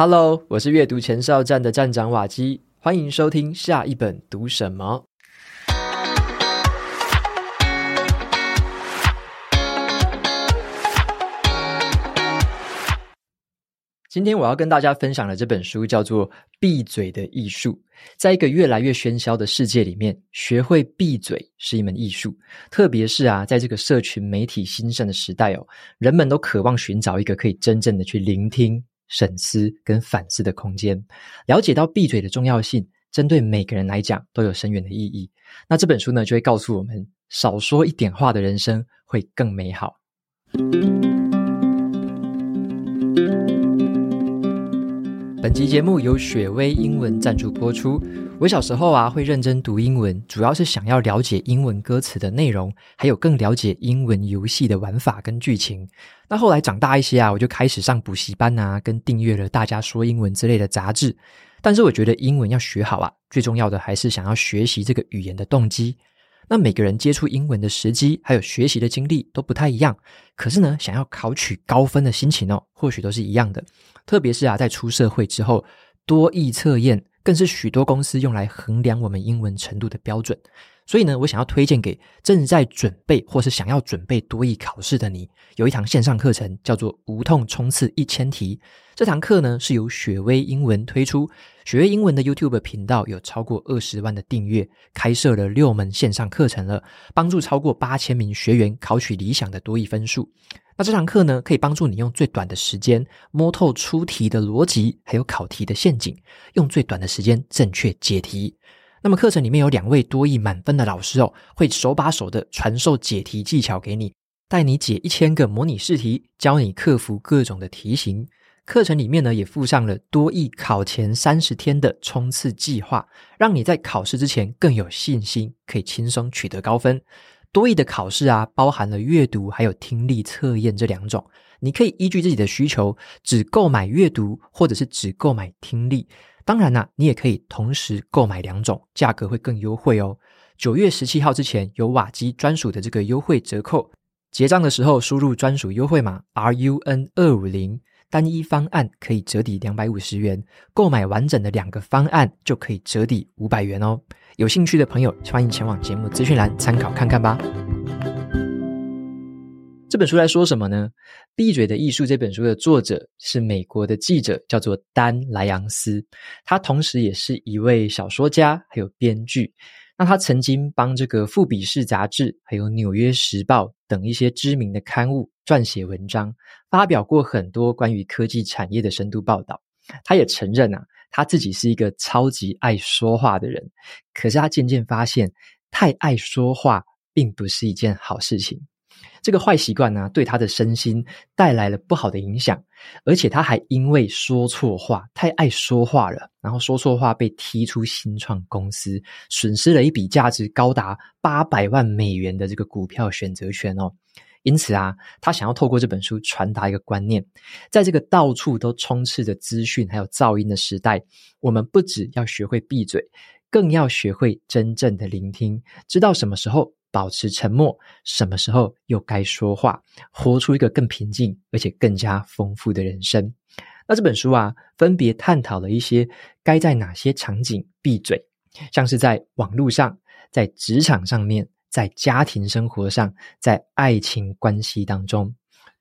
Hello，我是阅读前哨站的站长瓦基，欢迎收听下一本读什么。今天我要跟大家分享的这本书叫做《闭嘴的艺术》。在一个越来越喧嚣的世界里面，学会闭嘴是一门艺术。特别是啊，在这个社群媒体兴盛的时代哦，人们都渴望寻找一个可以真正的去聆听。审思跟反思的空间，了解到闭嘴的重要性，针对每个人来讲都有深远的意义。那这本书呢，就会告诉我们，少说一点话的人生会更美好。本集节目由雪薇英文赞助播出。我小时候啊，会认真读英文，主要是想要了解英文歌词的内容，还有更了解英文游戏的玩法跟剧情。那后来长大一些啊，我就开始上补习班啊，跟订阅了大家说英文之类的杂志。但是我觉得英文要学好啊，最重要的还是想要学习这个语言的动机。那每个人接触英文的时机，还有学习的经历都不太一样。可是呢，想要考取高分的心情哦，或许都是一样的。特别是啊，在出社会之后，多益测验。更是许多公司用来衡量我们英文程度的标准，所以呢，我想要推荐给正在准备或是想要准备多益考试的你，有一堂线上课程叫做《无痛冲刺一千题》。这堂课呢，是由雪薇英文推出，雪薇英文的 YouTube 频道有超过二十万的订阅，开设了六门线上课程了，帮助超过八千名学员考取理想的多益分数。那这堂课呢，可以帮助你用最短的时间摸透出题的逻辑，还有考题的陷阱，用最短的时间正确解题。那么课程里面有两位多益满分的老师哦，会手把手的传授解题技巧给你，带你解一千个模拟试题，教你克服各种的题型。课程里面呢，也附上了多益考前三十天的冲刺计划，让你在考试之前更有信心，可以轻松取得高分。多益的考试啊，包含了阅读还有听力测验这两种。你可以依据自己的需求，只购买阅读，或者是只购买听力。当然啦、你也可以同时购买两种，价格会更优惠哦。九月十七号之前有瓦基专属的这个优惠折扣，结账的时候输入专属优惠码 RUN 二五零。单一方案可以折抵两百五十元，购买完整的两个方案就可以折抵五百元哦。有兴趣的朋友，欢迎前往节目资讯栏参考看看吧。这本书来说什么呢？《闭嘴的艺术》这本书的作者是美国的记者，叫做丹·莱昂斯，他同时也是一位小说家，还有编剧。那他曾经帮这个《富比士》杂志，还有《纽约时报》等一些知名的刊物撰写文章，发表过很多关于科技产业的深度报道。他也承认啊，他自己是一个超级爱说话的人。可是他渐渐发现，太爱说话并不是一件好事情。这个坏习惯呢，对他的身心带来了不好的影响，而且他还因为说错话，太爱说话了，然后说错话被踢出新创公司，损失了一笔价值高达八百万美元的这个股票选择权哦。因此啊，他想要透过这本书传达一个观念，在这个到处都充斥着资讯还有噪音的时代，我们不只要学会闭嘴，更要学会真正的聆听，知道什么时候。保持沉默，什么时候又该说话，活出一个更平静而且更加丰富的人生。那这本书啊，分别探讨了一些该在哪些场景闭嘴，像是在网络上、在职场上面、在家庭生活上、在爱情关系当中。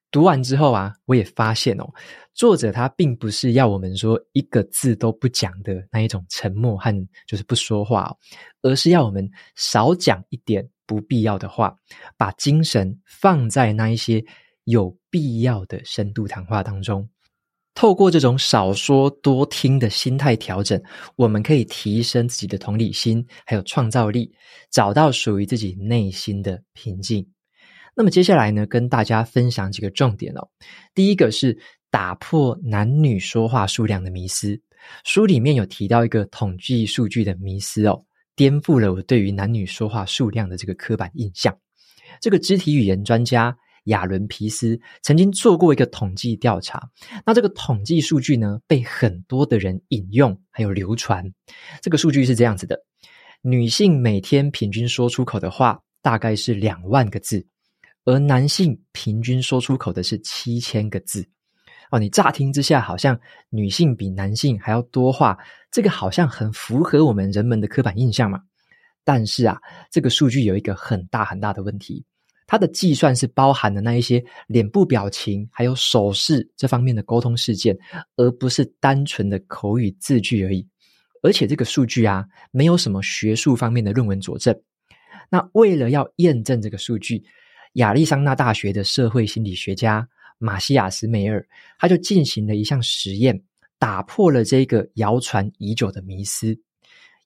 读完之后啊，我也发现哦，作者他并不是要我们说一个字都不讲的那一种沉默和就是不说话哦，而是要我们少讲一点。不必要的话，把精神放在那一些有必要的深度谈话当中。透过这种少说多听的心态调整，我们可以提升自己的同理心，还有创造力，找到属于自己内心的平静。那么接下来呢，跟大家分享几个重点哦。第一个是打破男女说话数量的迷思。书里面有提到一个统计数据的迷思哦。颠覆了我对于男女说话数量的这个刻板印象。这个肢体语言专家亚伦皮斯曾经做过一个统计调查，那这个统计数据呢，被很多的人引用还有流传。这个数据是这样子的：女性每天平均说出口的话大概是两万个字，而男性平均说出口的是七千个字。哦，你乍听之下好像女性比男性还要多话，这个好像很符合我们人们的刻板印象嘛。但是啊，这个数据有一个很大很大的问题，它的计算是包含了那一些脸部表情还有手势这方面的沟通事件，而不是单纯的口语字句而已。而且这个数据啊，没有什么学术方面的论文佐证。那为了要验证这个数据，亚利桑那大学的社会心理学家马西亚斯梅尔，他就进行了一项实验，打破了这个谣传已久的迷思。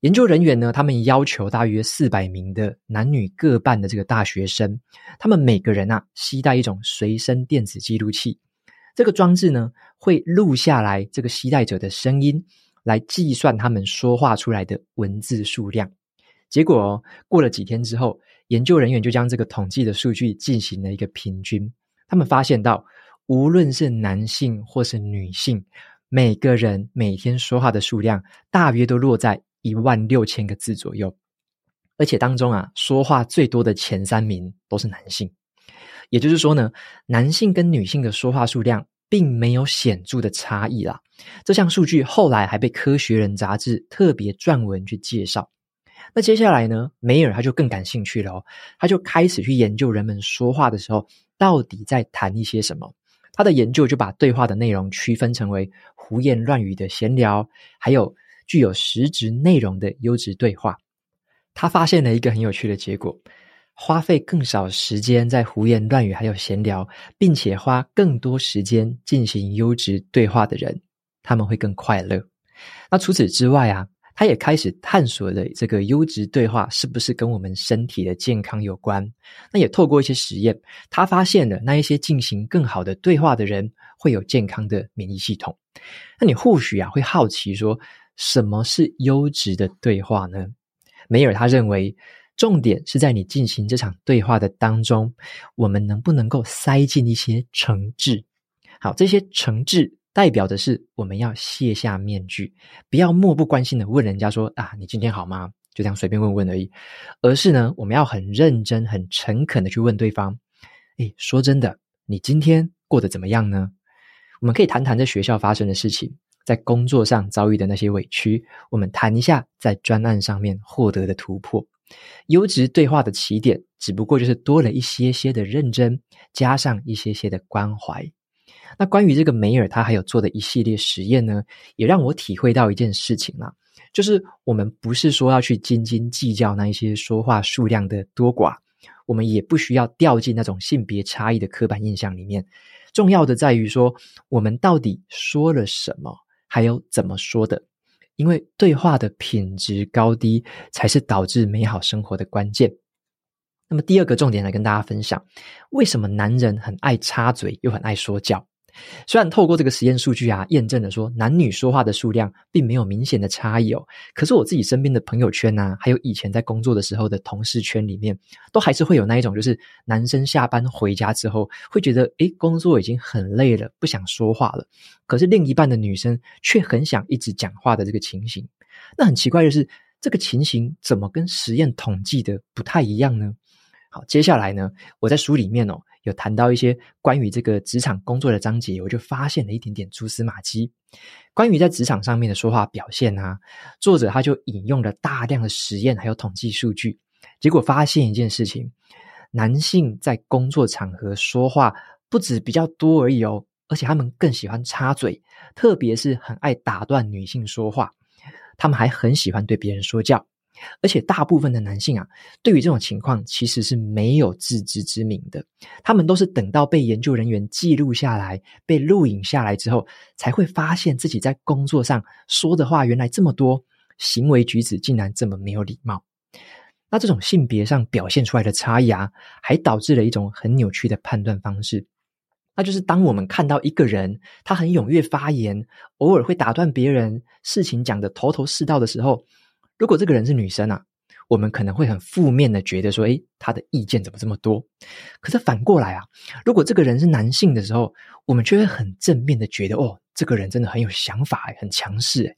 研究人员呢，他们要求大约四百名的男女各半的这个大学生，他们每个人啊，携带一种随身电子记录器。这个装置呢，会录下来这个携带者的声音，来计算他们说话出来的文字数量。结果哦，过了几天之后，研究人员就将这个统计的数据进行了一个平均。他们发现到，无论是男性或是女性，每个人每天说话的数量大约都落在一万六千个字左右，而且当中啊，说话最多的前三名都是男性。也就是说呢，男性跟女性的说话数量并没有显著的差异啦。这项数据后来还被《科学人》杂志特别撰文去介绍。那接下来呢，梅尔他就更感兴趣了哦，他就开始去研究人们说话的时候到底在谈一些什么。他的研究就把对话的内容区分成为胡言乱语的闲聊，还有具有实质内容的优质对话，他发现了一个很有趣的结果：花费更少时间在胡言乱语还有闲聊，并且花更多时间进行优质对话的人，他们会更快乐。那除此之外啊，他也开始探索了这个优质对话是不是跟我们身体的健康有关。那也透过一些实验，他发现了那一些进行更好的对话的人会有健康的免疫系统。那你或许啊会好奇说，什么是优质的对话呢？梅尔他认为，重点是在你进行这场对话的当中，我们能不能够塞进一些诚挚？好，这些诚挚代表的是我们要卸下面具，不要漠不关心的问人家说啊，你今天好吗？就这样随便问问而已，而是呢，我们要很认真、很诚恳的去问对方。诶，说真的，你今天过得怎么样呢？我们可以谈谈在学校发生的事情。在工作上遭遇的那些委屈，我们谈一下在专案上面获得的突破。优质对话的起点，只不过就是多了一些些的认真，加上一些些的关怀。那关于这个梅尔，他还有做的一系列实验呢，也让我体会到一件事情啦，就是我们不是说要去斤斤计较那一些说话数量的多寡，我们也不需要掉进那种性别差异的刻板印象里面。重要的在于说，我们到底说了什么。还有怎么说的？因为对话的品质高低，才是导致美好生活的关键。那么第二个重点来跟大家分享，为什么男人很爱插嘴，又很爱说教？虽然透过这个实验数据啊，验证了说男女说话的数量并没有明显的差异哦，可是我自己身边的朋友圈啊，还有以前在工作的时候的同事圈里面，都还是会有那一种，就是男生下班回家之后会觉得，诶，工作已经很累了，不想说话了，可是另一半的女生却很想一直讲话的这个情形。那很奇怪的是，这个情形怎么跟实验统计的不太一样呢？好，接下来呢，我在书里面哦。有谈到一些关于这个职场工作的章节，我就发现了一点点蛛丝马迹。关于在职场上面的说话表现啊，作者他就引用了大量的实验还有统计数据，结果发现一件事情：男性在工作场合说话不止比较多而已哦，而且他们更喜欢插嘴，特别是很爱打断女性说话，他们还很喜欢对别人说教。而且大部分的男性啊，对于这种情况其实是没有自知之明的。他们都是等到被研究人员记录下来、被录影下来之后，才会发现自己在工作上说的话原来这么多，行为举止竟然这么没有礼貌。那这种性别上表现出来的差异啊，还导致了一种很扭曲的判断方式，那就是当我们看到一个人他很踊跃发言，偶尔会打断别人，事情讲得头头是道的时候。如果这个人是女生啊，我们可能会很负面的觉得说，诶，她的意见怎么这么多？可是反过来啊，如果这个人是男性的时候，我们就会很正面的觉得，哦，这个人真的很有想法，很强势。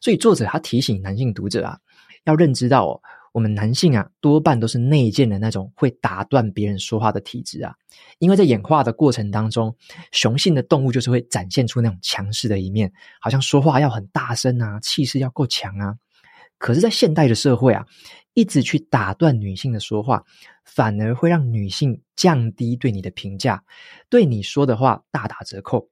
所以作者他提醒男性读者啊，要认知到哦，我们男性啊，多半都是内建的那种会打断别人说话的体质啊。因为在演化的过程当中，雄性的动物就是会展现出那种强势的一面，好像说话要很大声啊，气势要够强啊。可是，在现代的社会啊，一直去打断女性的说话，反而会让女性降低对你的评价，对你说的话大打折扣。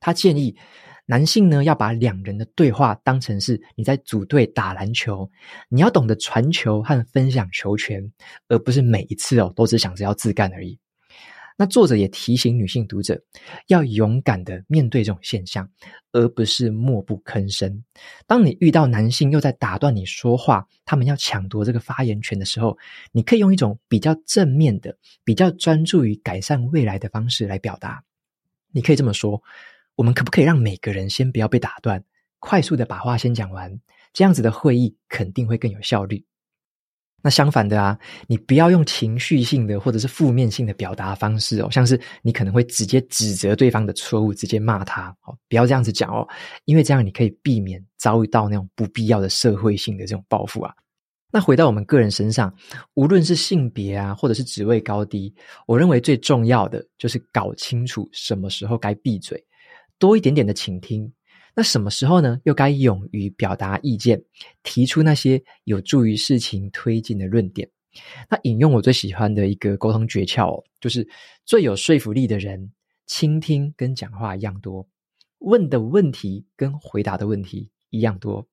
他建议。男性呢，要把两人的对话当成是你在组队打篮球，你要懂得传球和分享球权，而不是每一次哦都只想着要自干而已。那作者也提醒女性读者，要勇敢的面对这种现象，而不是默不吭声。当你遇到男性又在打断你说话，他们要抢夺这个发言权的时候，你可以用一种比较正面的、比较专注于改善未来的方式来表达。你可以这么说。我们可不可以让每个人先不要被打断，快速的把话先讲完？这样子的会议肯定会更有效率。那相反的啊，你不要用情绪性的或者是负面性的表达方式哦，像是你可能会直接指责对方的错误，直接骂他哦，不要这样子讲哦，因为这样你可以避免遭遇到那种不必要的社会性的这种报复啊。那回到我们个人身上，无论是性别啊，或者是职位高低，我认为最重要的就是搞清楚什么时候该闭嘴。多一点点的倾听，那什么时候呢？又该勇于表达意见，提出那些有助于事情推进的论点。那引用我最喜欢的一个沟通诀窍哦，就是最有说服力的人，倾听跟讲话一样多，问的问题跟回答的问题一样多。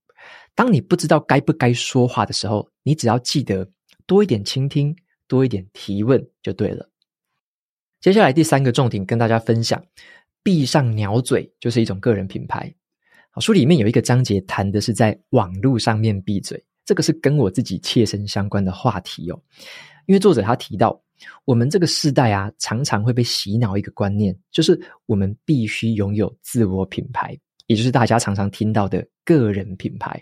当你不知道该不该说话的时候，你只要记得多一点倾听，多一点提问就对了。接下来第三个重点跟大家分享。闭上鸟嘴就是一种个人品牌。书里面有一个章节谈的是在网络上面闭嘴，这个是跟我自己切身相关的话题哦。因为作者他提到，我们这个世代啊，常常会被洗脑一个观念，就是我们必须拥有自我品牌，也就是大家常常听到的个人品牌。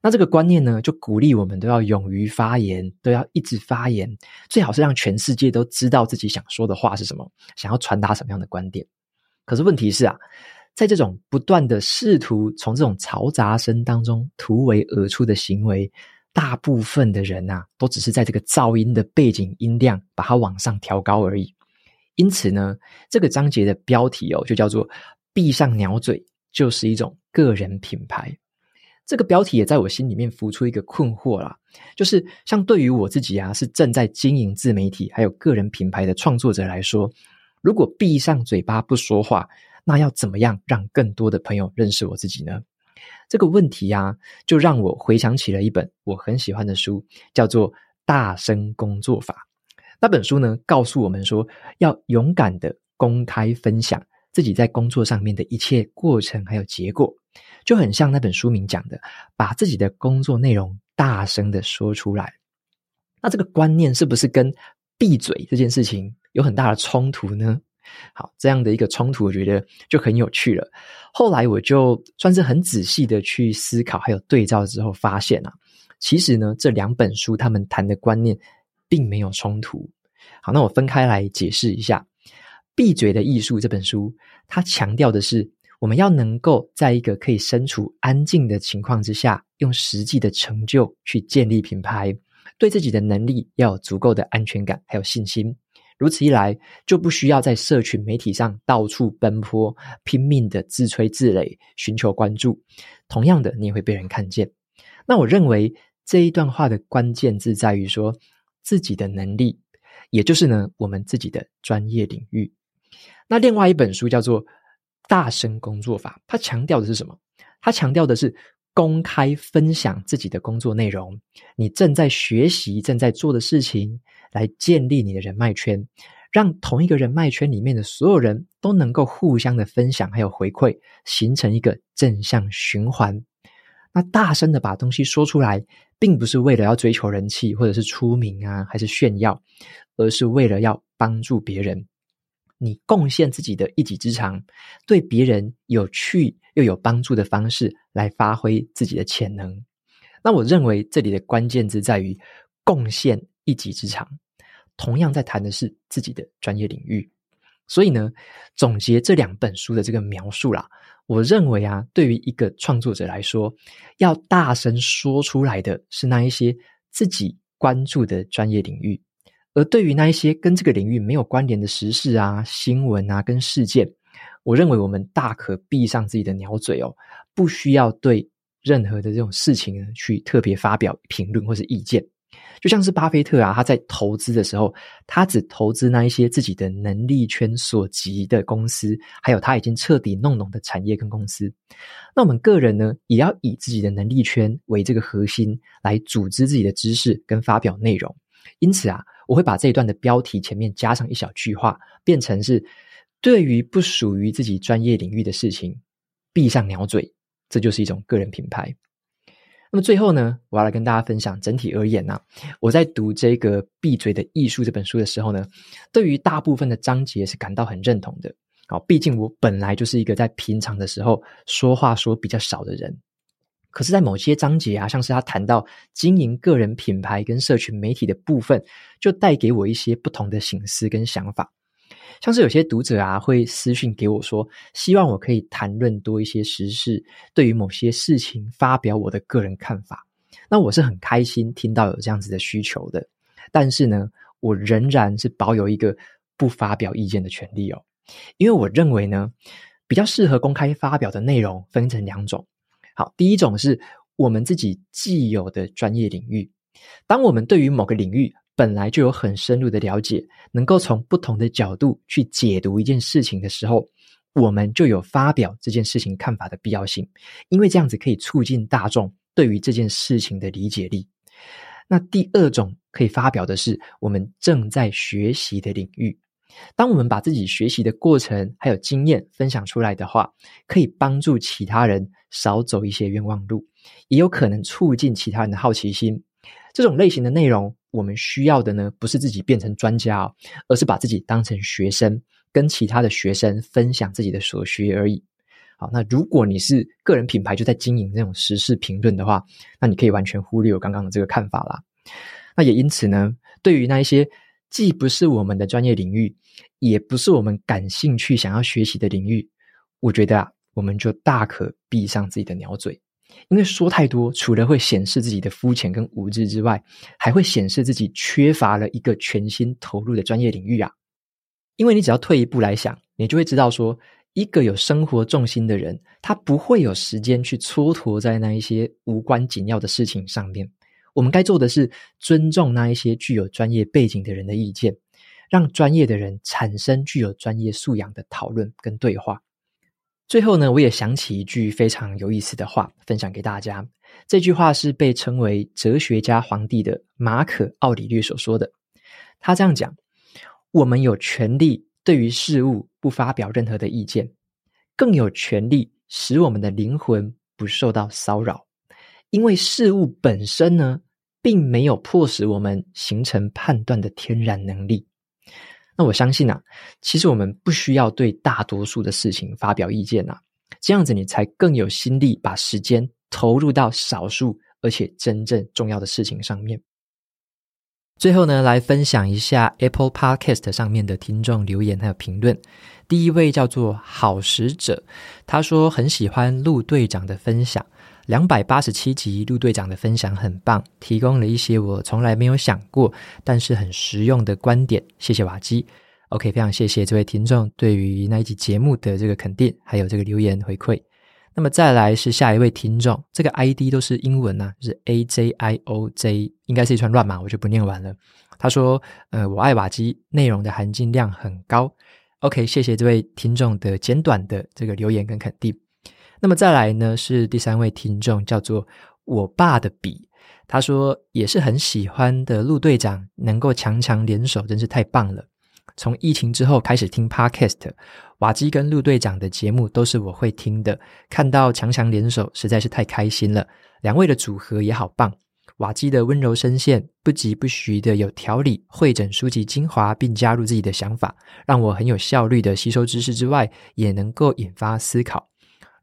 那这个观念呢，就鼓励我们都要勇于发言，都要一直发言，最好是让全世界都知道自己想说的话是什么，想要传达什么样的观点。可是问题是啊，在这种不断的试图从这种嘈杂声当中突围而出的行为，大部分的人啊，都只是在这个噪音的背景音量把它往上调高而已。因此呢，这个章节的标题哦，就叫做“闭上鸟嘴”，就是一种个人品牌。这个标题也在我心里面浮出一个困惑啦，就是像对于我自己啊，是正在经营自媒体还有个人品牌的创作者来说。如果闭上嘴巴不说话，那要怎么样让更多的朋友认识我自己呢？这个问题呀、啊，就让我回想起了一本我很喜欢的书，叫做《大声工作法》。那本书呢，告诉我们说，要勇敢的公开分享自己在工作上面的一切过程还有结果，就很像那本书名讲的，把自己的工作内容大声的说出来。那这个观念是不是跟闭嘴这件事情有很大的冲突呢？好，这样的一个冲突，我觉得就很有趣了。后来我就算是很仔细的去思考，还有对照之后，发现啊，其实呢，这两本书他们谈的观念并没有冲突。好，那我分开来解释一下，《闭嘴的艺术》这本书，它强调的是我们要能够在一个可以身处安静的情况之下，用实际的成就去建立品牌。对自己的能力要有足够的安全感，还有信心。如此一来，就不需要在社群媒体上到处奔波，拼命的自吹自擂，寻求关注。同样的，你也会被人看见。那我认为这一段话的关键字在于说自己的能力，也就是呢，我们自己的专业领域。那另外一本书叫做《大声工作法》，它强调的是什么？它强调的是。公开分享自己的工作内容，你正在学习、正在做的事情，来建立你的人脉圈，让同一个人脉圈里面的所有人都能够互相的分享，还有回馈，形成一个正向循环。那大声的把东西说出来，并不是为了要追求人气，或者是出名啊，还是炫耀，而是为了要帮助别人。你贡献自己的一己之长，对别人有趣又有帮助的方式来发挥自己的潜能。那我认为这里的关键字在于贡献一己之长，同样在谈的是自己的专业领域。所以呢，总结这两本书的这个描述啦，我认为啊，对于一个创作者来说，要大声说出来的是那一些自己关注的专业领域，而对于那一些跟这个领域没有关联的时事啊、新闻啊、跟事件，我认为我们大可闭上自己的鸟嘴哦，不需要对任何的这种事情呢去特别发表评论或是意见。就像是巴菲特啊，他在投资的时候，他只投资那一些自己的能力圈所及的公司，还有他已经彻底弄懂的产业跟公司。那我们个人呢，也要以自己的能力圈为这个核心，来组织自己的知识跟发表内容。因此啊，我会把这一段的标题前面加上一小句话，变成是对于不属于自己专业领域的事情，闭上鸟嘴，这就是一种个人品牌。那么最后呢，我要来跟大家分享，整体而言呢、啊，我在读这个《闭嘴的艺术》这本书的时候呢，对于大部分的章节是感到很认同的。好，毕竟我本来就是一个在平常的时候说话说比较少的人，可是，在某些章节啊，像是他谈到经营个人品牌跟社群媒体的部分，就带给我一些不同的省思跟想法。像是有些读者啊，会私讯给我说，希望我可以谈论多一些时事，对于某些事情发表我的个人看法。那我是很开心听到有这样子的需求的，但是呢，我仍然是保有一个不发表意见的权利哦，因为我认为呢，比较适合公开发表的内容分成两种。好，第一种是我们自己既有的专业领域，当我们对于某个领域，本来就有很深入的了解，能够从不同的角度去解读一件事情的时候，我们就有发表这件事情看法的必要性，因为这样子可以促进大众对于这件事情的理解力。那第二种可以发表的是我们正在学习的领域，当我们把自己学习的过程还有经验分享出来的话，可以帮助其他人少走一些冤枉路，也有可能促进其他人的好奇心。这种类型的内容。我们需要的呢，不是自己变成专家哦，而是把自己当成学生，跟其他的学生分享自己的所学而已。好，那如果你是个人品牌就在经营这种时事评论的话，那你可以完全忽略我刚刚的这个看法啦。那也因此呢，对于那一些既不是我们的专业领域，也不是我们感兴趣想要学习的领域，我觉得啊，我们就大可闭上自己的鸟嘴。因为说太多，除了会显示自己的肤浅跟无知之外，还会显示自己缺乏了一个全心投入的专业领域啊。因为你只要退一步来想，你就会知道说，一个有生活重心的人，他不会有时间去蹉跎在那一些无关紧要的事情上面。我们该做的是尊重那一些具有专业背景的人的意见，让专业的人产生具有专业素养的讨论跟对话。最后呢，我也想起一句非常有意思的话，分享给大家。这句话是被称为哲学家皇帝的马可·奥里略所说的。他这样讲：“我们有权利对于事物不发表任何的意见，更有权利使我们的灵魂不受到骚扰，因为事物本身呢，并没有迫使我们形成判断的天然能力。”那我相信啊，其实我们不需要对大多数的事情发表意见啊，这样子你才更有心力把时间投入到少数而且真正重要的事情上面。最后呢，来分享一下 Apple Podcast 上面的听众留言还有评论。第一位叫做好使者，他说很喜欢陆队长的分享。两百八十七集，陆队长的分享很棒，提供了一些我从来没有想过，但是很实用的观点。谢谢瓦基。OK，非常谢谢这位听众对于那一集节目的这个肯定，还有这个留言回馈。那么再来是下一位听众，这个 ID 都是英文啊，是 AJIOJ，应该是一串乱码，我就不念完了。他说：“呃，我爱瓦基，内容的含金量很高。”OK，谢谢这位听众的简短的这个留言跟肯定。那么再来呢，是第三位听众，叫做我爸的笔。他说也是很喜欢的陆队长，能够强强联手，真是太棒了。从疫情之后开始听 Podcast，瓦基跟陆队长的节目都是我会听的。看到强强联手，实在是太开心了。两位的组合也好棒。瓦基的温柔声线，不疾不徐的有条理，汇整书籍精华，并加入自己的想法，让我很有效率的吸收知识之外，也能够引发思考。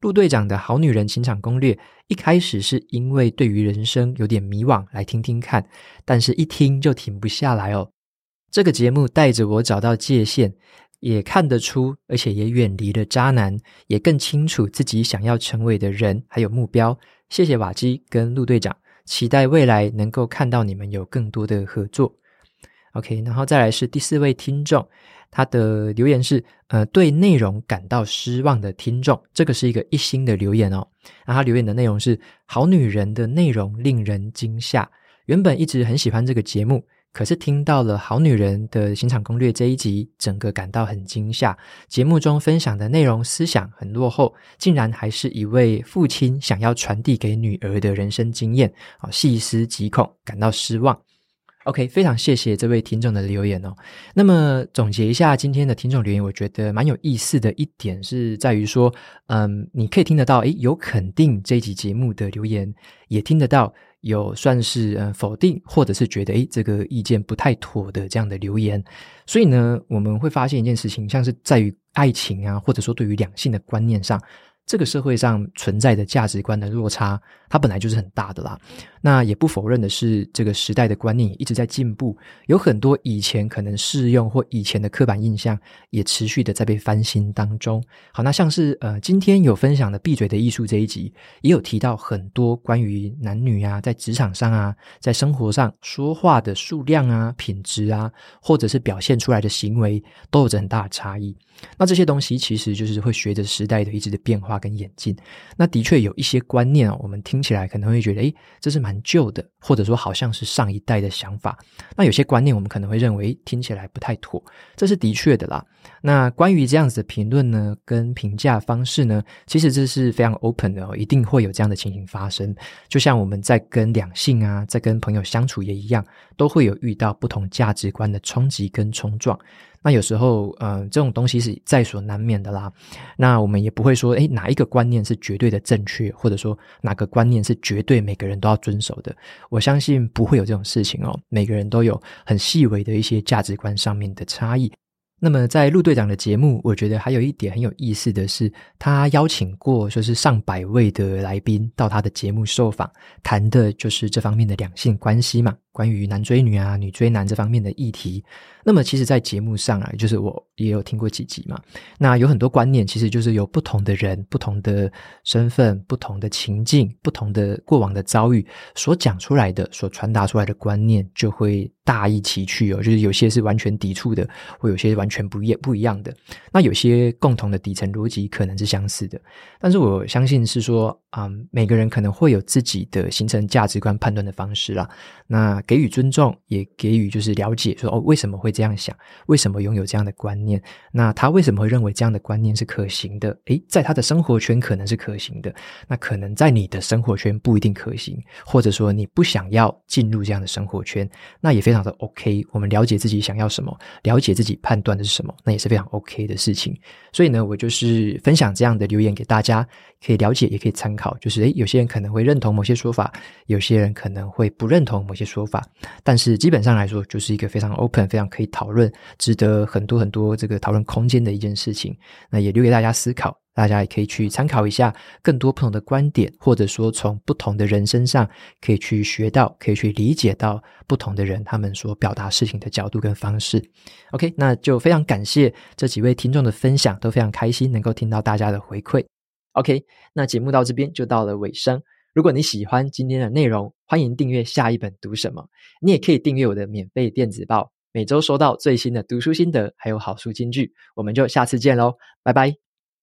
陆队长的好女人情场攻略，一开始是因为对于人生有点迷惘，来听听看，但是一听就停不下来哦。这个节目带着我找到界限，也看得出，而且也远离了渣男，也更清楚自己想要成为的人还有目标。谢谢瓦基跟陆队长，期待未来能够看到你们有更多的合作。OK，然后再来是第四位听众，他的留言是呃，对内容感到失望的听众，这个是一个一星的留言哦。那他留言的内容是好女人的内容令人惊吓，原本一直很喜欢这个节目。可是听到了《好女人的刑场攻略》这一集，整个感到很惊吓。节目中分享的内容思想很落后，竟然还是一位父亲想要传递给女儿的人生经验。啊，细思极恐，感到失望。OK，非常谢谢这位听众的留言哦。那么总结一下今天的听众留言，我觉得蛮有意思的一点是在于说，嗯，你可以听得到，诶，有肯定这一集节目的留言，也听得到。有算是嗯否定，或者是觉得诶这个意见不太妥的这样的留言，所以呢，我们会发现一件事情，像是在于爱情啊，或者说对于两性的观念上。这个社会上存在的价值观的落差，它本来就是很大的啦。那也不否认的是，这个时代的观念一直在进步，有很多以前可能适用或以前的刻板印象，也持续的在被翻新当中。好，那像是呃，今天有分享的《闭嘴的艺术》这一集，也有提到很多关于男女啊，在职场上啊，在生活上说话的数量啊、品质啊，或者是表现出来的行为，都有着很大的差异。那这些东西其实就是会随着时代的一直的变化跟演进。那的确有一些观念哦，我们听起来可能会觉得，诶，这是蛮旧的，或者说好像是上一代的想法。那有些观念我们可能会认为听起来不太妥，这是的确的啦。那关于这样子的评论呢，跟评价方式呢，其实这是非常 open 的哦，一定会有这样的情形发生。就像我们在跟两性啊，在跟朋友相处也一样，都会有遇到不同价值观的冲击跟冲撞。那有时候，嗯，这种东西是在所难免的啦。那我们也不会说，诶，哪一个观念是绝对的正确，或者说哪个观念是绝对每个人都要遵守的。我相信不会有这种事情哦。每个人都有很细微的一些价值观上面的差异。那么在陆队长的节目，我觉得还有一点很有意思的是，他邀请过就是上百位的来宾到他的节目受访，谈的就是这方面的两性关系嘛。关于男追女啊、女追男这方面的议题，那么其实，在节目上啊，就是我也有听过几集嘛。那有很多观念，其实就是由不同的人、不同的身份、不同的情境、不同的过往的遭遇所讲出来的、所传达出来的观念，就会大异其趣哦。就是有些是完全抵触的，或有些完全不一不一样的。那有些共同的底层逻辑可能是相似的，但是我相信是说，嗯，每个人可能会有自己的形成价值观判断的方式啦。那给予尊重，也给予就是了解说，说哦，为什么会这样想？为什么拥有这样的观念？那他为什么会认为这样的观念是可行的？诶，在他的生活圈可能是可行的，那可能在你的生活圈不一定可行，或者说你不想要进入这样的生活圈，那也非常的 OK。我们了解自己想要什么，了解自己判断的是什么，那也是非常 OK 的事情。所以呢，我就是分享这样的留言给大家，可以了解，也可以参考。就是诶，有些人可能会认同某些说法，有些人可能会不认同某些说法。但是基本上来说，就是一个非常 open、非常可以讨论、值得很多很多这个讨论空间的一件事情。那也留给大家思考，大家也可以去参考一下更多不同的观点，或者说从不同的人身上可以去学到、可以去理解到不同的人他们所表达事情的角度跟方式。OK，那就非常感谢这几位听众的分享，都非常开心能够听到大家的回馈。OK，那节目到这边就到了尾声。如果你喜欢今天的内容，欢迎订阅下一本读什么。你也可以订阅我的免费电子报，每周收到最新的读书心得，还有好书金句。我们就下次见喽，拜拜。